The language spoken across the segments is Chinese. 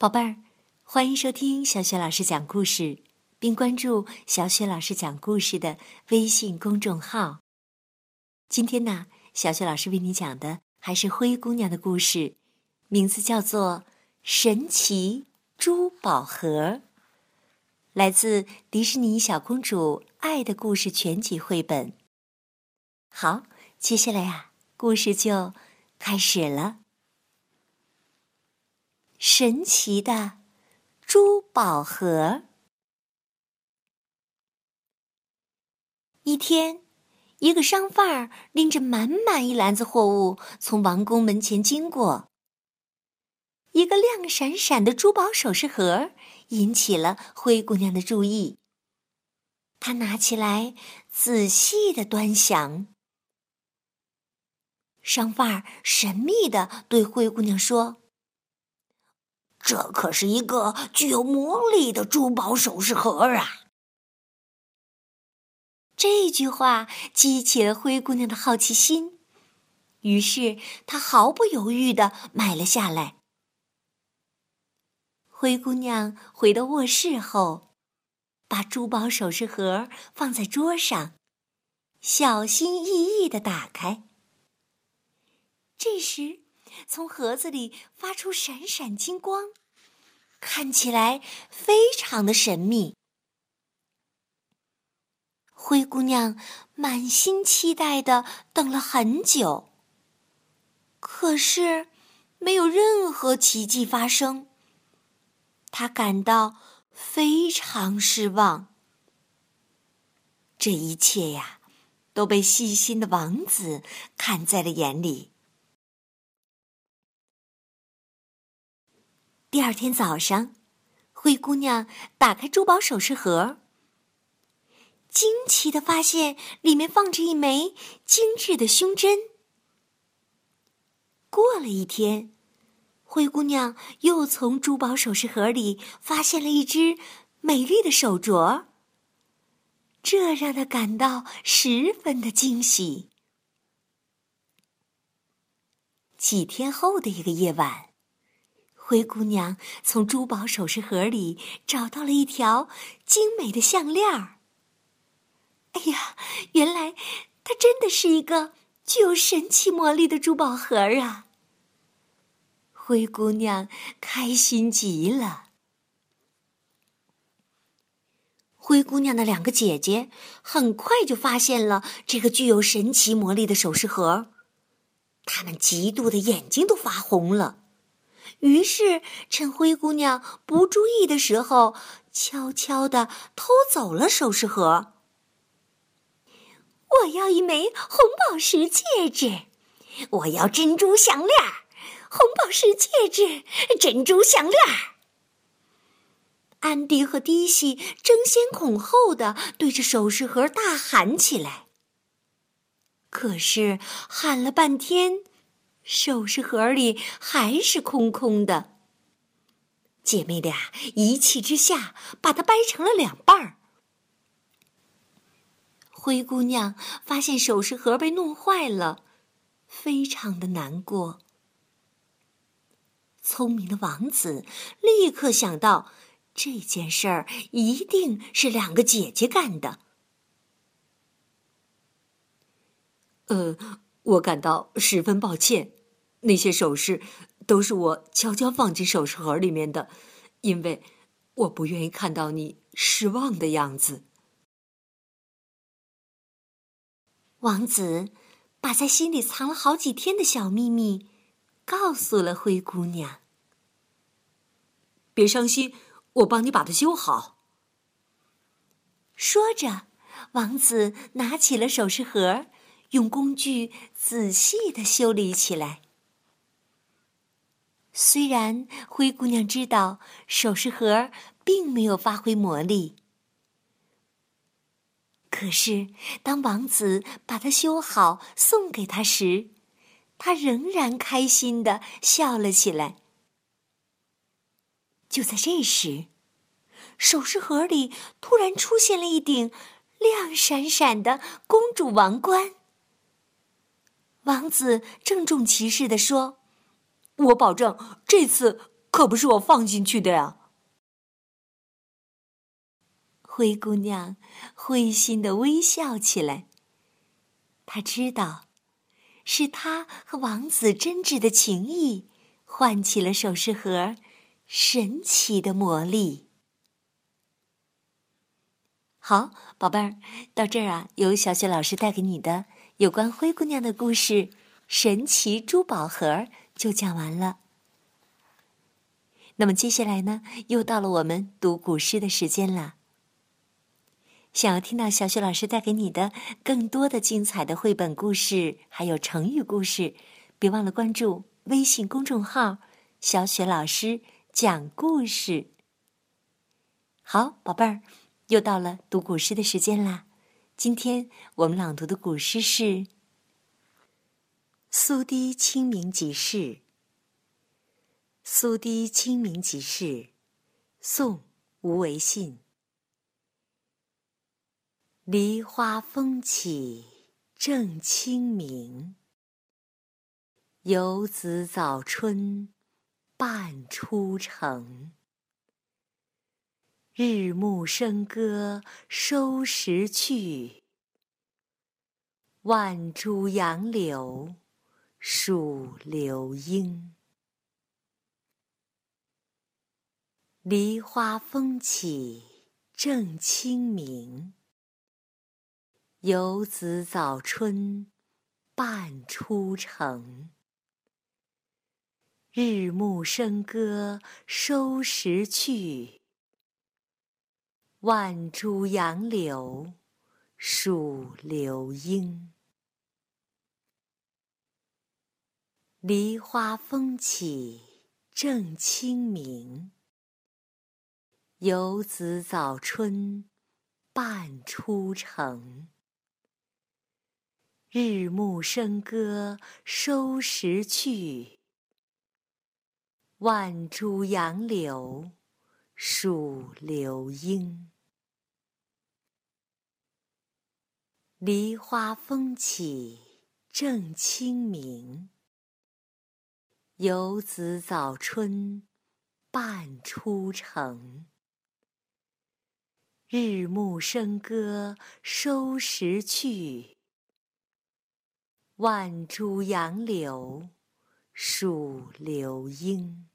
宝贝儿，欢迎收听小雪老师讲故事，并关注小雪老师讲故事的微信公众号。今天呢，小雪老师为你讲的还是灰姑娘的故事，名字叫做《神奇珠宝盒》，来自迪士尼小公主爱的故事全集绘本。好，接下来呀，故事就开始了。神奇的珠宝盒。一天，一个商贩儿拎着满满一篮子货物从王宫门前经过。一个亮闪闪的珠宝首饰盒引起了灰姑娘的注意。她拿起来仔细的端详。商贩儿神秘的对灰姑娘说。这可是一个具有魔力的珠宝首饰盒啊！这句话激起了灰姑娘的好奇心，于是她毫不犹豫的买了下来。灰姑娘回到卧室后，把珠宝首饰盒放在桌上，小心翼翼的打开。这时。从盒子里发出闪闪金光，看起来非常的神秘。灰姑娘满心期待的等了很久，可是没有任何奇迹发生。她感到非常失望。这一切呀，都被细心的王子看在了眼里。第二天早上，灰姑娘打开珠宝首饰盒，惊奇的发现里面放着一枚精致的胸针。过了一天，灰姑娘又从珠宝首饰盒里发现了一只美丽的手镯，这让她感到十分的惊喜。几天后的一个夜晚。灰姑娘从珠宝首饰盒里找到了一条精美的项链儿。哎呀，原来它真的是一个具有神奇魔力的珠宝盒啊！灰姑娘开心极了。灰姑娘的两个姐姐很快就发现了这个具有神奇魔力的首饰盒，她们嫉妒的眼睛都发红了。于是，趁灰姑娘不注意的时候，悄悄地偷走了首饰盒。我要一枚红宝石戒指，我要珍珠项链红宝石戒指，珍珠项链安迪和迪西争先恐后的对着首饰盒大喊起来。可是，喊了半天。首饰盒里还是空空的。姐妹俩一气之下，把它掰成了两半儿。灰姑娘发现首饰盒被弄坏了，非常的难过。聪明的王子立刻想到，这件事儿一定是两个姐姐干的。呃，我感到十分抱歉。那些首饰都是我悄悄放进首饰盒里面的，因为我不愿意看到你失望的样子。王子把在心里藏了好几天的小秘密告诉了灰姑娘。别伤心，我帮你把它修好。说着，王子拿起了首饰盒，用工具仔细的修理起来。虽然灰姑娘知道首饰盒并没有发挥魔力，可是当王子把它修好送给她时，她仍然开心的笑了起来。就在这时，首饰盒里突然出现了一顶亮闪闪的公主王冠。王子郑重其事的说。我保证，这次可不是我放进去的呀。灰姑娘灰心的微笑起来。她知道，是她和王子真挚的情谊，唤起了首饰盒神奇的魔力。好，宝贝儿，到这儿啊，由小雪老师带给你的有关灰姑娘的故事《神奇珠宝盒》就讲完了。那么接下来呢，又到了我们读古诗的时间了。想要听到小雪老师带给你的更多的精彩的绘本故事，还有成语故事，别忘了关注微信公众号“小雪老师讲故事”。好，宝贝儿，又到了读古诗的时间啦。今天我们朗读的古诗是《苏堤清明即事》。《苏堤清明即事》，宋·吴维信。梨花风起正清明，游子早春半出城。日暮笙歌收拾去，万株杨柳数流莺。梨花风起正清明。游子早春半出城，日暮笙歌收拾去，万株杨柳数流莺。梨花风起正清明，游子早春半出城。日暮笙歌收拾去，万株杨柳数流莺。梨花风起正清明，游子早春半出城。日暮笙歌收拾去。万株杨柳数流莺。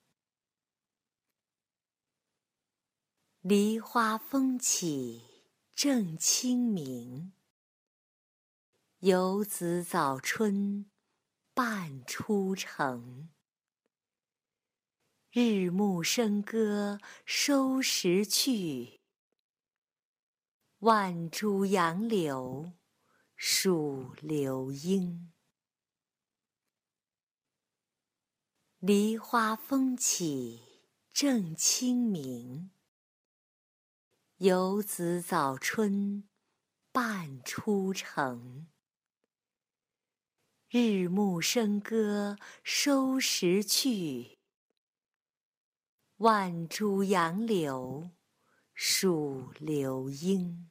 梨花风起正清明，游子早春半出城。日暮笙歌收拾去，万株杨柳数流莺。梨花风起正清明，游子早春半出城。日暮笙歌收拾去，万株杨柳数流莺。